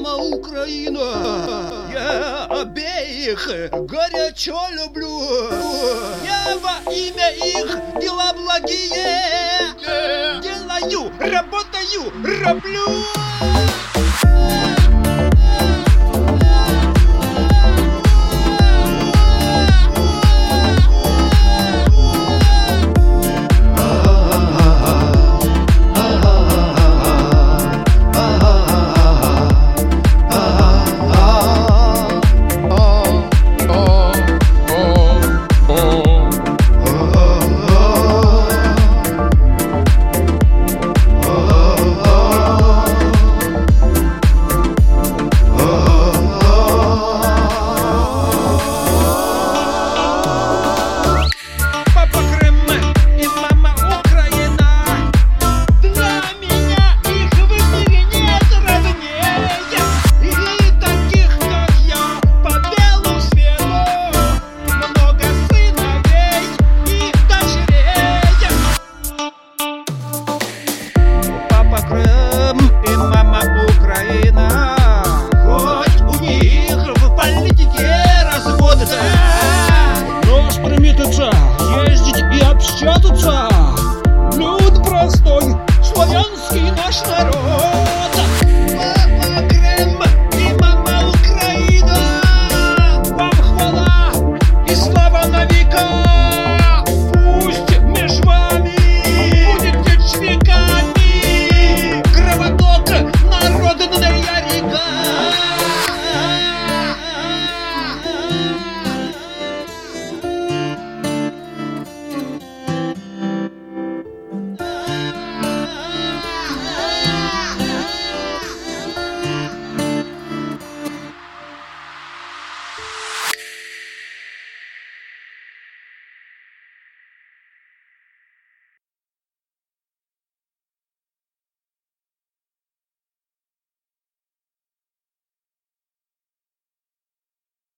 и мама Украина. Я обеих горячо люблю. Я во имя их дела благие э. делаю, работаю, раблю.